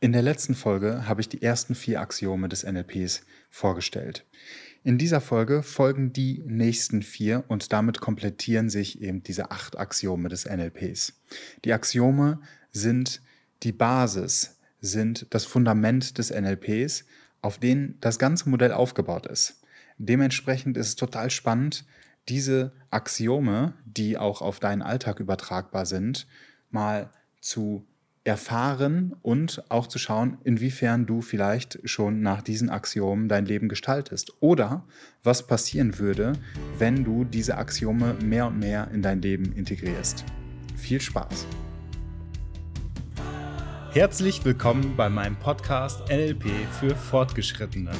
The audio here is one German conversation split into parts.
In der letzten Folge habe ich die ersten vier Axiome des NLPs vorgestellt. In dieser Folge folgen die nächsten vier und damit komplettieren sich eben diese acht Axiome des NLPs. Die Axiome sind die Basis, sind das Fundament des NLPs, auf denen das ganze Modell aufgebaut ist. Dementsprechend ist es total spannend, diese Axiome, die auch auf deinen Alltag übertragbar sind, mal zu erfahren und auch zu schauen, inwiefern du vielleicht schon nach diesen Axiomen dein Leben gestaltest oder was passieren würde, wenn du diese Axiome mehr und mehr in dein Leben integrierst. Viel Spaß! Herzlich willkommen bei meinem Podcast NLP für Fortgeschrittene.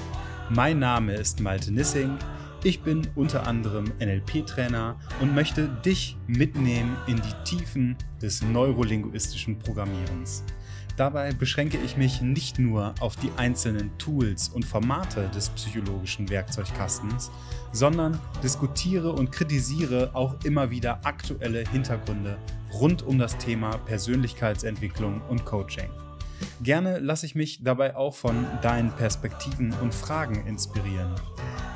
Mein Name ist Malte Nissing ich bin unter anderem NLP-Trainer und möchte dich mitnehmen in die Tiefen des neurolinguistischen Programmierens. Dabei beschränke ich mich nicht nur auf die einzelnen Tools und Formate des psychologischen Werkzeugkastens, sondern diskutiere und kritisiere auch immer wieder aktuelle Hintergründe rund um das Thema Persönlichkeitsentwicklung und Coaching. Gerne lasse ich mich dabei auch von deinen Perspektiven und Fragen inspirieren.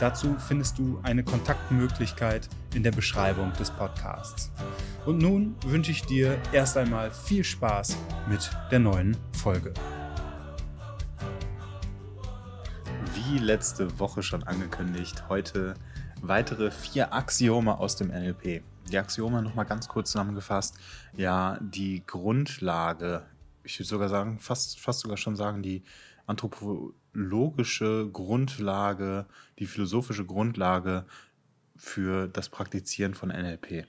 Dazu findest du eine Kontaktmöglichkeit in der Beschreibung des Podcasts. Und nun wünsche ich dir erst einmal viel Spaß mit der neuen Folge. Wie letzte Woche schon angekündigt, heute weitere vier Axiome aus dem NLP. Die Axiome nochmal ganz kurz zusammengefasst. Ja, die Grundlage, ich würde sogar sagen, fast, fast sogar schon sagen, die anthropologische Grundlage, die philosophische Grundlage für das Praktizieren von NLP.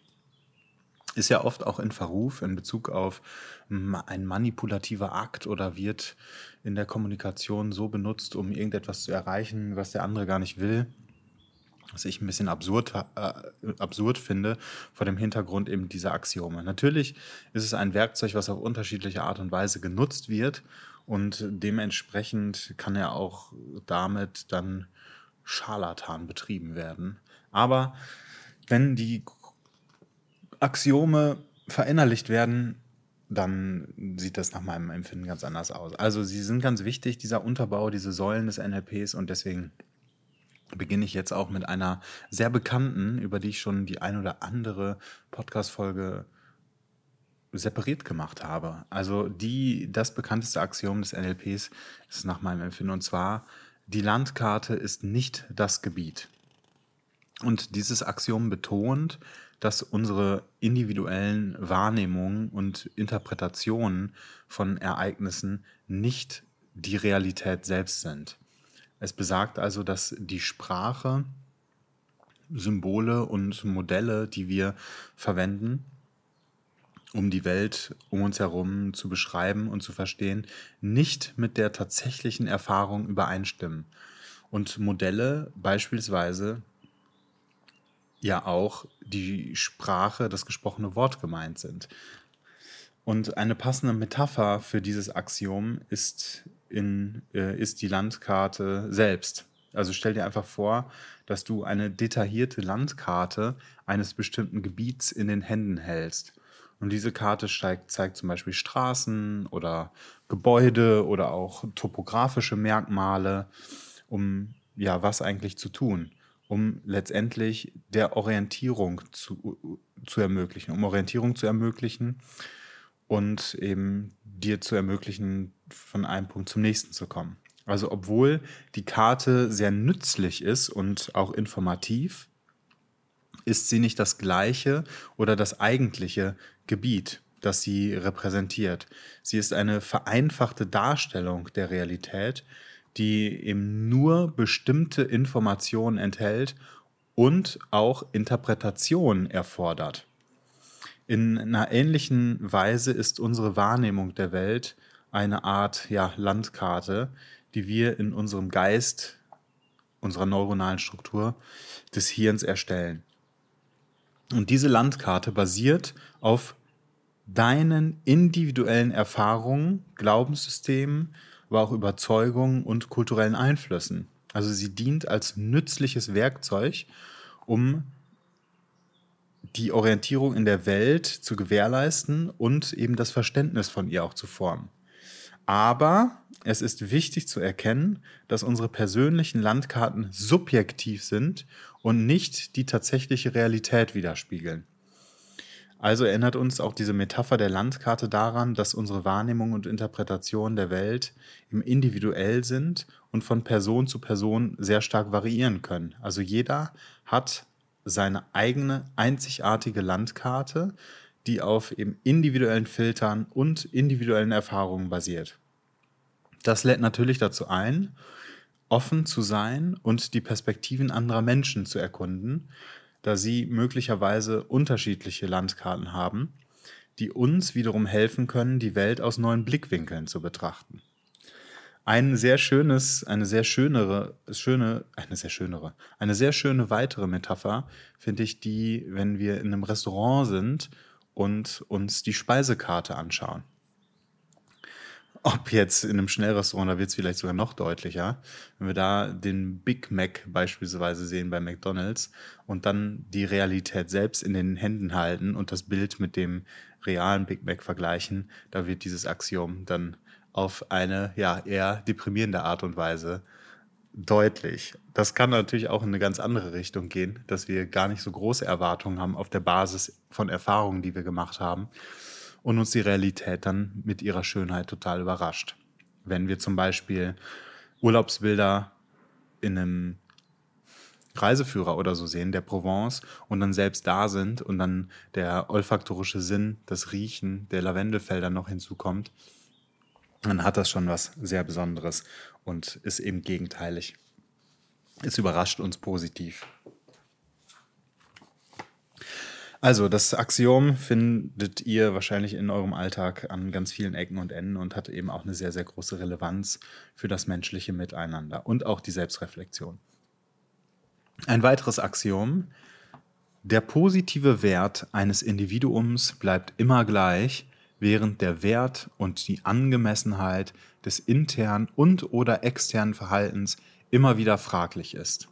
Ist ja oft auch in Verruf in Bezug auf ein manipulativer Akt oder wird in der Kommunikation so benutzt, um irgendetwas zu erreichen, was der andere gar nicht will. Was ich ein bisschen absurd, äh, absurd finde, vor dem Hintergrund eben dieser Axiome. Natürlich ist es ein Werkzeug, was auf unterschiedliche Art und Weise genutzt wird und dementsprechend kann ja auch damit dann Scharlatan betrieben werden. Aber wenn die Axiome verinnerlicht werden, dann sieht das nach meinem Empfinden ganz anders aus. Also sie sind ganz wichtig, dieser Unterbau, diese Säulen des NLPs und deswegen beginne ich jetzt auch mit einer sehr bekannten, über die ich schon die ein oder andere Podcast-Folge separiert gemacht habe. Also die, das bekannteste Axiom des NLPs ist nach meinem Empfinden und zwar, die Landkarte ist nicht das Gebiet. Und dieses Axiom betont, dass unsere individuellen Wahrnehmungen und Interpretationen von Ereignissen nicht die Realität selbst sind. Es besagt also, dass die Sprache, Symbole und Modelle, die wir verwenden, um die Welt um uns herum zu beschreiben und zu verstehen, nicht mit der tatsächlichen Erfahrung übereinstimmen. Und Modelle beispielsweise ja auch die Sprache, das gesprochene Wort gemeint sind. Und eine passende Metapher für dieses Axiom ist, in, äh, ist die Landkarte selbst. Also stell dir einfach vor, dass du eine detaillierte Landkarte eines bestimmten Gebiets in den Händen hältst. Und diese Karte steigt, zeigt zum Beispiel Straßen oder Gebäude oder auch topografische Merkmale, um ja was eigentlich zu tun, um letztendlich der Orientierung zu, zu ermöglichen, um Orientierung zu ermöglichen und eben dir zu ermöglichen, von einem Punkt zum nächsten zu kommen. Also obwohl die Karte sehr nützlich ist und auch informativ, ist sie nicht das gleiche oder das eigentliche Gebiet, das sie repräsentiert. Sie ist eine vereinfachte Darstellung der Realität, die eben nur bestimmte Informationen enthält und auch Interpretation erfordert. In einer ähnlichen Weise ist unsere Wahrnehmung der Welt eine Art ja, Landkarte, die wir in unserem Geist, unserer neuronalen Struktur des Hirns erstellen. Und diese Landkarte basiert auf deinen individuellen Erfahrungen, Glaubenssystemen, aber auch Überzeugungen und kulturellen Einflüssen. Also sie dient als nützliches Werkzeug, um die Orientierung in der Welt zu gewährleisten und eben das Verständnis von ihr auch zu formen. Aber es ist wichtig zu erkennen, dass unsere persönlichen Landkarten subjektiv sind und nicht die tatsächliche Realität widerspiegeln. Also erinnert uns auch diese Metapher der Landkarte daran, dass unsere Wahrnehmung und Interpretation der Welt im individuell sind und von Person zu Person sehr stark variieren können. Also jeder hat seine eigene einzigartige Landkarte, die auf eben individuellen Filtern und individuellen Erfahrungen basiert. Das lädt natürlich dazu ein, offen zu sein und die Perspektiven anderer Menschen zu erkunden, da sie möglicherweise unterschiedliche Landkarten haben, die uns wiederum helfen können, die Welt aus neuen Blickwinkeln zu betrachten. Ein sehr schönes, eine sehr schönere, schöne, eine sehr schönere, eine sehr schöne weitere Metapher finde ich die, wenn wir in einem Restaurant sind und uns die Speisekarte anschauen. Ob jetzt in einem Schnellrestaurant, da wird es vielleicht sogar noch deutlicher, wenn wir da den Big Mac beispielsweise sehen bei McDonald's und dann die Realität selbst in den Händen halten und das Bild mit dem realen Big Mac vergleichen, da wird dieses Axiom dann auf eine ja eher deprimierende Art und Weise deutlich. Das kann natürlich auch in eine ganz andere Richtung gehen, dass wir gar nicht so große Erwartungen haben auf der Basis von Erfahrungen, die wir gemacht haben und uns die Realität dann mit ihrer Schönheit total überrascht. Wenn wir zum Beispiel Urlaubsbilder in einem Reiseführer oder so sehen, der Provence, und dann selbst da sind und dann der olfaktorische Sinn, das Riechen der Lavendelfelder noch hinzukommt, dann hat das schon was sehr Besonderes und ist eben gegenteilig. Es überrascht uns positiv. Also, das Axiom findet ihr wahrscheinlich in eurem Alltag an ganz vielen Ecken und Enden und hat eben auch eine sehr, sehr große Relevanz für das menschliche Miteinander und auch die Selbstreflexion. Ein weiteres Axiom. Der positive Wert eines Individuums bleibt immer gleich, während der Wert und die Angemessenheit des internen und/oder externen Verhaltens immer wieder fraglich ist.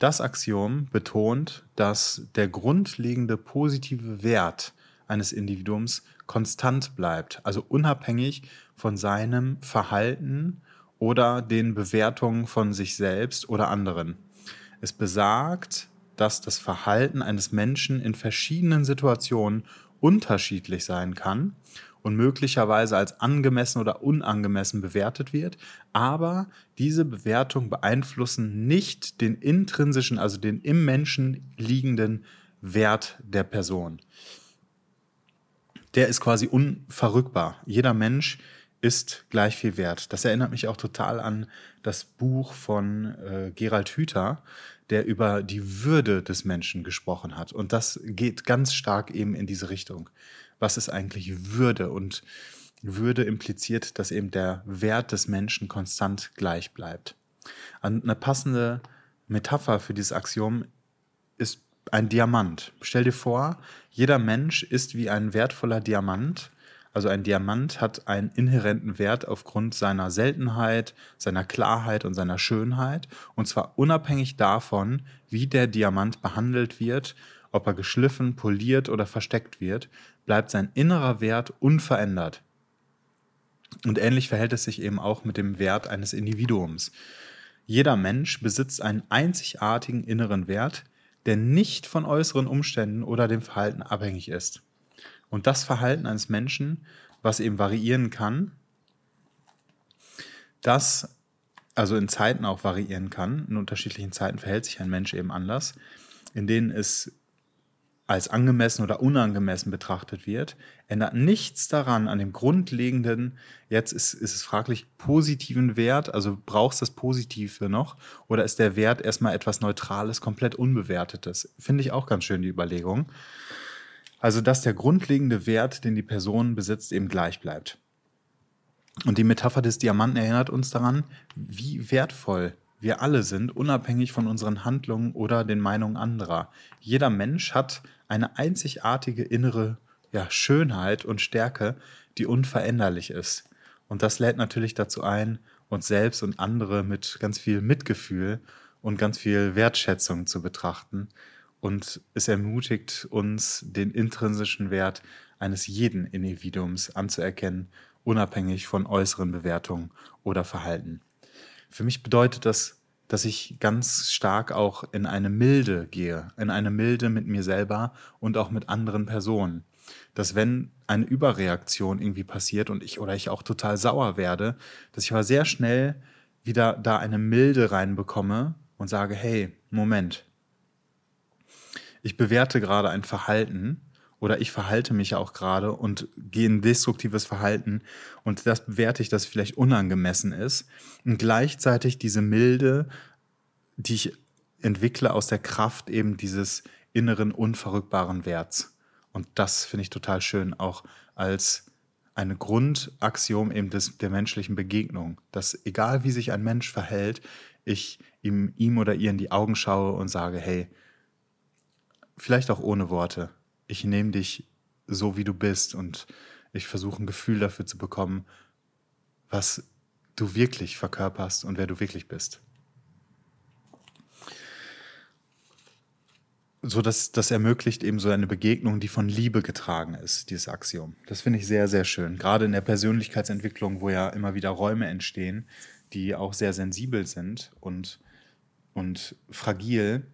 Das Axiom betont, dass der grundlegende positive Wert eines Individuums konstant bleibt, also unabhängig von seinem Verhalten oder den Bewertungen von sich selbst oder anderen. Es besagt, dass das Verhalten eines Menschen in verschiedenen Situationen unterschiedlich sein kann und möglicherweise als angemessen oder unangemessen bewertet wird, aber diese Bewertungen beeinflussen nicht den intrinsischen, also den im Menschen liegenden Wert der Person. Der ist quasi unverrückbar. Jeder Mensch ist gleich viel wert. Das erinnert mich auch total an das Buch von äh, Gerald Hüther, der über die Würde des Menschen gesprochen hat. Und das geht ganz stark eben in diese Richtung. Was ist eigentlich Würde? Und Würde impliziert, dass eben der Wert des Menschen konstant gleich bleibt. Eine passende Metapher für dieses Axiom ist ein Diamant. Stell dir vor, jeder Mensch ist wie ein wertvoller Diamant also ein Diamant hat einen inhärenten Wert aufgrund seiner Seltenheit, seiner Klarheit und seiner Schönheit. Und zwar unabhängig davon, wie der Diamant behandelt wird, ob er geschliffen, poliert oder versteckt wird, bleibt sein innerer Wert unverändert. Und ähnlich verhält es sich eben auch mit dem Wert eines Individuums. Jeder Mensch besitzt einen einzigartigen inneren Wert, der nicht von äußeren Umständen oder dem Verhalten abhängig ist. Und das Verhalten eines Menschen, was eben variieren kann, das also in Zeiten auch variieren kann, in unterschiedlichen Zeiten verhält sich ein Mensch eben anders, in denen es als angemessen oder unangemessen betrachtet wird, ändert nichts daran, an dem grundlegenden, jetzt ist, ist es fraglich, positiven Wert, also brauchst du das Positive noch, oder ist der Wert erstmal etwas Neutrales, komplett Unbewertetes? Finde ich auch ganz schön, die Überlegung. Also, dass der grundlegende Wert, den die Person besitzt, eben gleich bleibt. Und die Metapher des Diamanten erinnert uns daran, wie wertvoll wir alle sind, unabhängig von unseren Handlungen oder den Meinungen anderer. Jeder Mensch hat eine einzigartige innere ja, Schönheit und Stärke, die unveränderlich ist. Und das lädt natürlich dazu ein, uns selbst und andere mit ganz viel Mitgefühl und ganz viel Wertschätzung zu betrachten und es ermutigt uns, den intrinsischen Wert eines jeden Individuums anzuerkennen unabhängig von äußeren Bewertungen oder Verhalten. Für mich bedeutet das, dass ich ganz stark auch in eine Milde gehe, in eine Milde mit mir selber und auch mit anderen Personen. Dass wenn eine Überreaktion irgendwie passiert und ich oder ich auch total sauer werde, dass ich aber sehr schnell wieder da eine Milde reinbekomme und sage, hey, Moment. Ich bewerte gerade ein Verhalten oder ich verhalte mich auch gerade und gehe in destruktives Verhalten und das bewerte ich, dass vielleicht unangemessen ist und gleichzeitig diese Milde, die ich entwickle aus der Kraft eben dieses inneren unverrückbaren Werts. Und das finde ich total schön, auch als eine Grundaxiom eben des, der menschlichen Begegnung, dass egal wie sich ein Mensch verhält, ich ihm, ihm oder ihr in die Augen schaue und sage, hey, vielleicht auch ohne Worte, ich nehme dich so, wie du bist und ich versuche ein Gefühl dafür zu bekommen, was du wirklich verkörperst und wer du wirklich bist. So dass das ermöglicht eben so eine Begegnung, die von Liebe getragen ist, dieses Axiom. Das finde ich sehr, sehr schön. Gerade in der Persönlichkeitsentwicklung, wo ja immer wieder Räume entstehen, die auch sehr sensibel sind und, und fragil,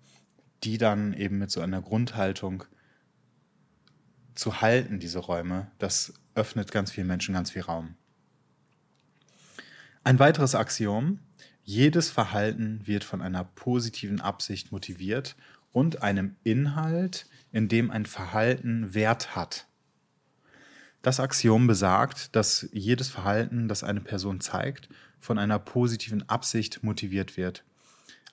die dann eben mit so einer Grundhaltung zu halten, diese Räume, das öffnet ganz vielen Menschen ganz viel Raum. Ein weiteres Axiom, jedes Verhalten wird von einer positiven Absicht motiviert und einem Inhalt, in dem ein Verhalten Wert hat. Das Axiom besagt, dass jedes Verhalten, das eine Person zeigt, von einer positiven Absicht motiviert wird.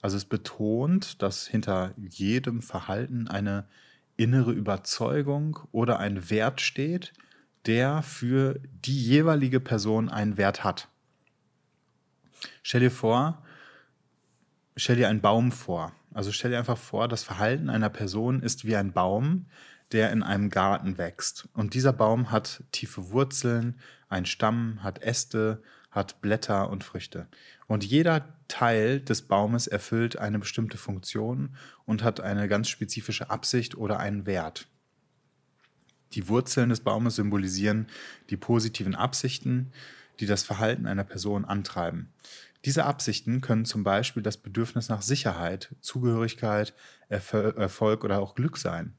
Also es betont, dass hinter jedem Verhalten eine innere Überzeugung oder ein Wert steht, der für die jeweilige Person einen Wert hat. Stell dir vor, stell dir einen Baum vor. Also stell dir einfach vor, das Verhalten einer Person ist wie ein Baum, der in einem Garten wächst. Und dieser Baum hat tiefe Wurzeln, einen Stamm, hat Äste, hat Blätter und Früchte. Und jeder Teil des Baumes erfüllt eine bestimmte Funktion und hat eine ganz spezifische Absicht oder einen Wert. Die Wurzeln des Baumes symbolisieren die positiven Absichten, die das Verhalten einer Person antreiben. Diese Absichten können zum Beispiel das Bedürfnis nach Sicherheit, Zugehörigkeit, Erfolg oder auch Glück sein.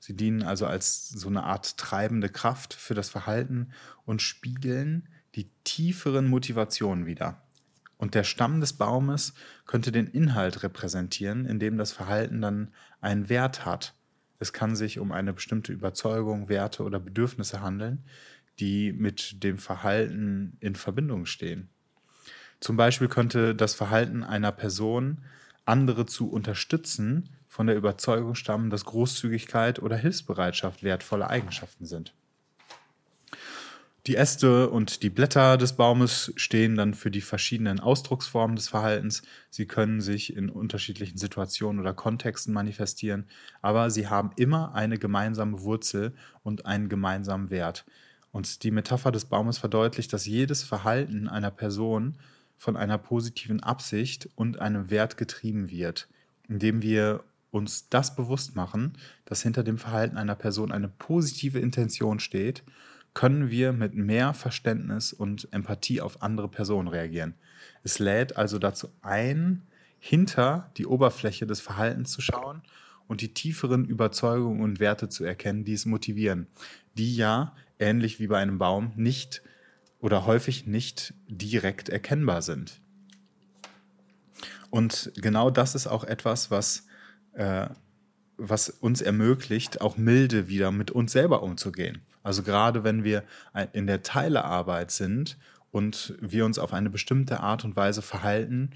Sie dienen also als so eine Art treibende Kraft für das Verhalten und spiegeln die tieferen Motivationen wider. Und der Stamm des Baumes könnte den Inhalt repräsentieren, in dem das Verhalten dann einen Wert hat. Es kann sich um eine bestimmte Überzeugung, Werte oder Bedürfnisse handeln, die mit dem Verhalten in Verbindung stehen. Zum Beispiel könnte das Verhalten einer Person, andere zu unterstützen, von der Überzeugung stammen, dass Großzügigkeit oder Hilfsbereitschaft wertvolle Eigenschaften sind. Die Äste und die Blätter des Baumes stehen dann für die verschiedenen Ausdrucksformen des Verhaltens. Sie können sich in unterschiedlichen Situationen oder Kontexten manifestieren, aber sie haben immer eine gemeinsame Wurzel und einen gemeinsamen Wert. Und die Metapher des Baumes verdeutlicht, dass jedes Verhalten einer Person von einer positiven Absicht und einem Wert getrieben wird, indem wir uns das bewusst machen, dass hinter dem Verhalten einer Person eine positive Intention steht können wir mit mehr Verständnis und Empathie auf andere Personen reagieren. Es lädt also dazu ein, hinter die Oberfläche des Verhaltens zu schauen und die tieferen Überzeugungen und Werte zu erkennen, die es motivieren, die ja, ähnlich wie bei einem Baum, nicht oder häufig nicht direkt erkennbar sind. Und genau das ist auch etwas, was, äh, was uns ermöglicht, auch milde wieder mit uns selber umzugehen. Also gerade wenn wir in der Teilearbeit sind und wir uns auf eine bestimmte Art und Weise verhalten,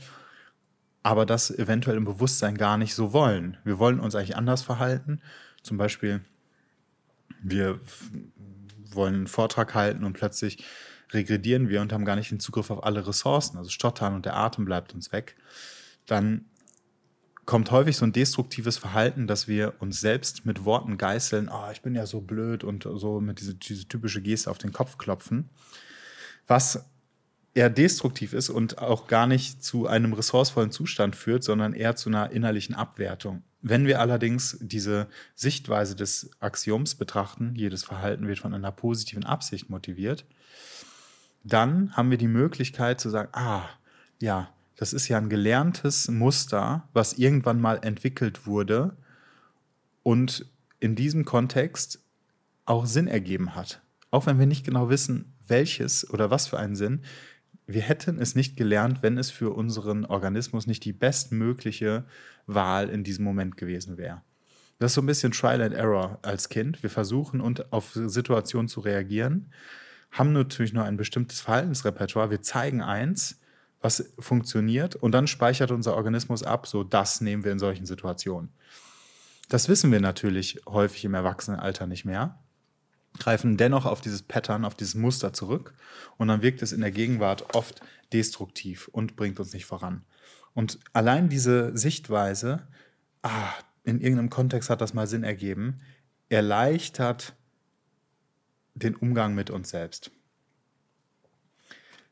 aber das eventuell im Bewusstsein gar nicht so wollen. Wir wollen uns eigentlich anders verhalten. Zum Beispiel, wir wollen einen Vortrag halten und plötzlich regredieren wir und haben gar nicht den Zugriff auf alle Ressourcen, also stottern und der Atem bleibt uns weg. Dann kommt häufig so ein destruktives Verhalten, dass wir uns selbst mit Worten geißeln, oh, ich bin ja so blöd und so mit diese, diese typische Geste auf den Kopf klopfen, was eher destruktiv ist und auch gar nicht zu einem ressourcevollen Zustand führt, sondern eher zu einer innerlichen Abwertung. Wenn wir allerdings diese Sichtweise des Axioms betrachten, jedes Verhalten wird von einer positiven Absicht motiviert, dann haben wir die Möglichkeit zu sagen, ah, ja, das ist ja ein gelerntes Muster, was irgendwann mal entwickelt wurde und in diesem Kontext auch Sinn ergeben hat. Auch wenn wir nicht genau wissen, welches oder was für einen Sinn, wir hätten es nicht gelernt, wenn es für unseren Organismus nicht die bestmögliche Wahl in diesem Moment gewesen wäre. Das ist so ein bisschen Trial and Error als Kind. Wir versuchen und auf Situationen zu reagieren, haben natürlich nur ein bestimmtes Verhaltensrepertoire. Wir zeigen eins, was funktioniert und dann speichert unser Organismus ab, so das nehmen wir in solchen Situationen. Das wissen wir natürlich häufig im Erwachsenenalter nicht mehr, greifen dennoch auf dieses Pattern, auf dieses Muster zurück und dann wirkt es in der Gegenwart oft destruktiv und bringt uns nicht voran. Und allein diese Sichtweise, ah, in irgendeinem Kontext hat das mal Sinn ergeben, erleichtert den Umgang mit uns selbst.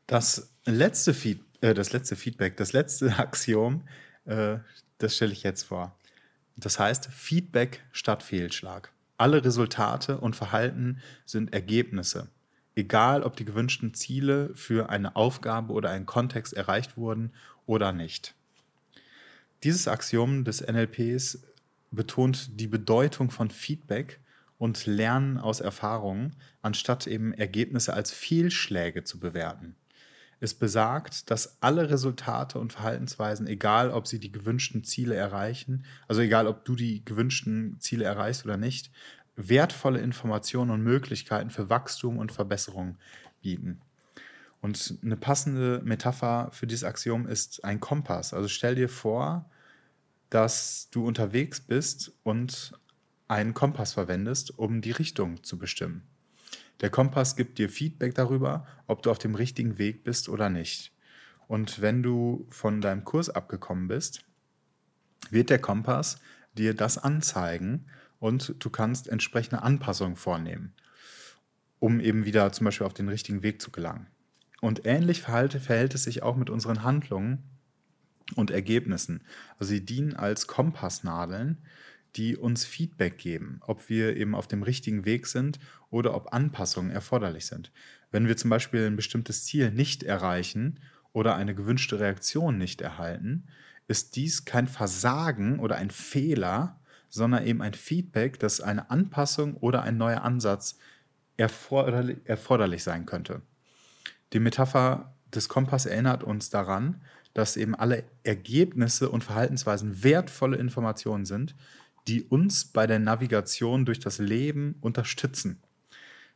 Das letzte, Feed, äh, das letzte Feedback, das letzte Axiom, äh, das stelle ich jetzt vor. Das heißt Feedback statt Fehlschlag. Alle Resultate und Verhalten sind Ergebnisse. Egal, ob die gewünschten Ziele für eine Aufgabe oder einen Kontext erreicht wurden oder nicht. Dieses Axiom des NLPs betont die Bedeutung von Feedback und Lernen aus Erfahrungen, anstatt eben Ergebnisse als Fehlschläge zu bewerten. Es besagt, dass alle Resultate und Verhaltensweisen, egal ob sie die gewünschten Ziele erreichen, also egal ob du die gewünschten Ziele erreichst oder nicht, wertvolle Informationen und Möglichkeiten für Wachstum und Verbesserung bieten. Und eine passende Metapher für dieses Axiom ist ein Kompass. Also stell dir vor, dass du unterwegs bist und einen Kompass verwendest, um die Richtung zu bestimmen. Der Kompass gibt dir Feedback darüber, ob du auf dem richtigen Weg bist oder nicht. Und wenn du von deinem Kurs abgekommen bist, wird der Kompass dir das anzeigen und du kannst entsprechende Anpassungen vornehmen, um eben wieder zum Beispiel auf den richtigen Weg zu gelangen. Und ähnlich verhält, es sich auch mit unseren Handlungen und Ergebnissen. Also sie dienen als Kompassnadeln, die uns Feedback geben, ob wir eben auf dem richtigen Weg sind oder ob Anpassungen erforderlich sind. Wenn wir zum Beispiel ein bestimmtes Ziel nicht erreichen oder eine gewünschte Reaktion nicht erhalten, ist dies kein Versagen oder ein Fehler, sondern eben ein Feedback, dass eine Anpassung oder ein neuer Ansatz erforderlich, erforderlich sein könnte. Die Metapher des Kompass erinnert uns daran, dass eben alle Ergebnisse und Verhaltensweisen wertvolle Informationen sind, die uns bei der Navigation durch das Leben unterstützen.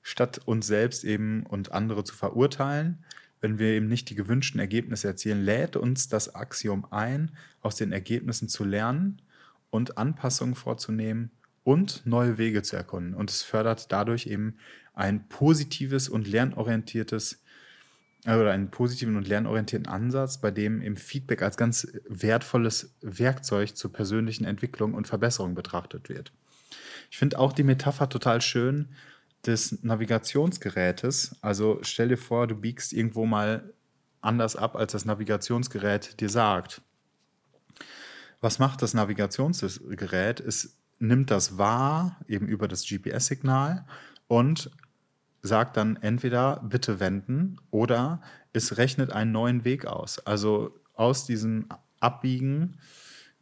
Statt uns selbst eben und andere zu verurteilen, wenn wir eben nicht die gewünschten Ergebnisse erzielen, lädt uns das Axiom ein, aus den Ergebnissen zu lernen und Anpassungen vorzunehmen und neue Wege zu erkunden. Und es fördert dadurch eben ein positives und lernorientiertes oder einen positiven und lernorientierten Ansatz, bei dem im Feedback als ganz wertvolles Werkzeug zur persönlichen Entwicklung und Verbesserung betrachtet wird. Ich finde auch die Metapher total schön des Navigationsgerätes. Also stell dir vor, du biegst irgendwo mal anders ab, als das Navigationsgerät dir sagt. Was macht das Navigationsgerät? Es nimmt das wahr, eben über das GPS-Signal und sagt dann entweder bitte wenden oder es rechnet einen neuen Weg aus. Also aus diesem Abbiegen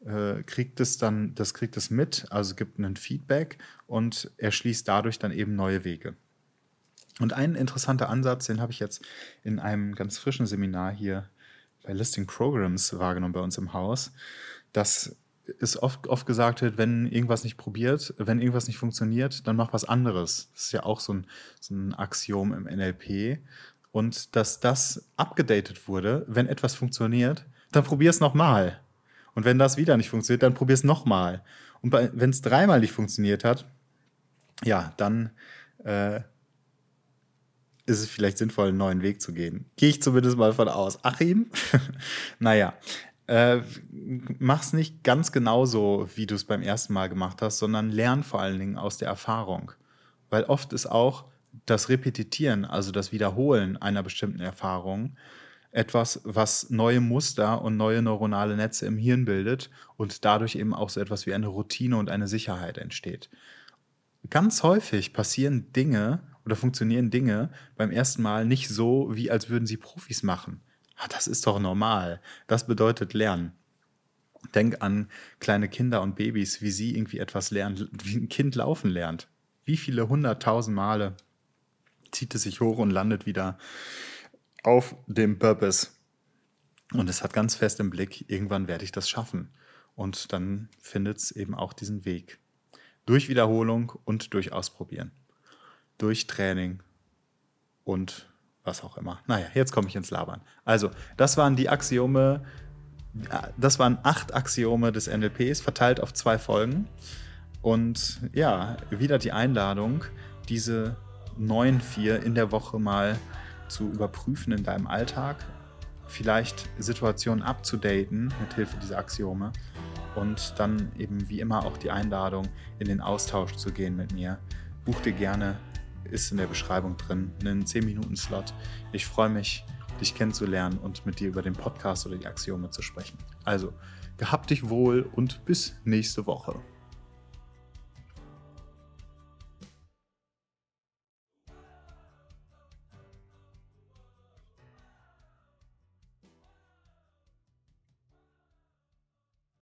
äh, kriegt es dann, das kriegt es mit, also gibt einen Feedback und erschließt dadurch dann eben neue Wege. Und ein interessanter Ansatz, den habe ich jetzt in einem ganz frischen Seminar hier bei Listing Programs wahrgenommen bei uns im Haus, dass es oft, oft gesagt wird, wenn irgendwas nicht probiert, wenn irgendwas nicht funktioniert, dann mach was anderes. Das ist ja auch so ein, so ein Axiom im NLP. Und dass das abgedatet wurde, wenn etwas funktioniert, dann probier es nochmal. Und wenn das wieder nicht funktioniert, dann probier es nochmal. Und wenn es dreimal nicht funktioniert hat, ja, dann äh, ist es vielleicht sinnvoll, einen neuen Weg zu gehen. Gehe ich zumindest mal von aus. Achim? naja, äh, mach's nicht ganz genauso, wie du es beim ersten Mal gemacht hast, sondern lern vor allen Dingen aus der Erfahrung. Weil oft ist auch das Repetitieren, also das Wiederholen einer bestimmten Erfahrung, etwas, was neue Muster und neue neuronale Netze im Hirn bildet und dadurch eben auch so etwas wie eine Routine und eine Sicherheit entsteht. Ganz häufig passieren Dinge oder funktionieren Dinge beim ersten Mal nicht so, wie als würden sie Profis machen. Ah, das ist doch normal. Das bedeutet Lernen. Denk an kleine Kinder und Babys, wie sie irgendwie etwas lernen, wie ein Kind laufen lernt. Wie viele hunderttausend Male zieht es sich hoch und landet wieder auf dem Purpose. Und es hat ganz fest im Blick, irgendwann werde ich das schaffen. Und dann findet es eben auch diesen Weg. Durch Wiederholung und durch Ausprobieren. Durch Training und was auch immer. Naja, jetzt komme ich ins Labern. Also, das waren die Axiome, das waren acht Axiome des NLPs, verteilt auf zwei Folgen. Und ja, wieder die Einladung, diese neun, vier in der Woche mal zu überprüfen in deinem Alltag, vielleicht Situationen abzudaten mit Hilfe dieser Axiome und dann eben wie immer auch die Einladung, in den Austausch zu gehen mit mir. Buch dir gerne, ist in der Beschreibung drin, einen 10-Minuten-Slot. Ich freue mich, dich kennenzulernen und mit dir über den Podcast oder die Axiome zu sprechen. Also, gehabt dich wohl und bis nächste Woche.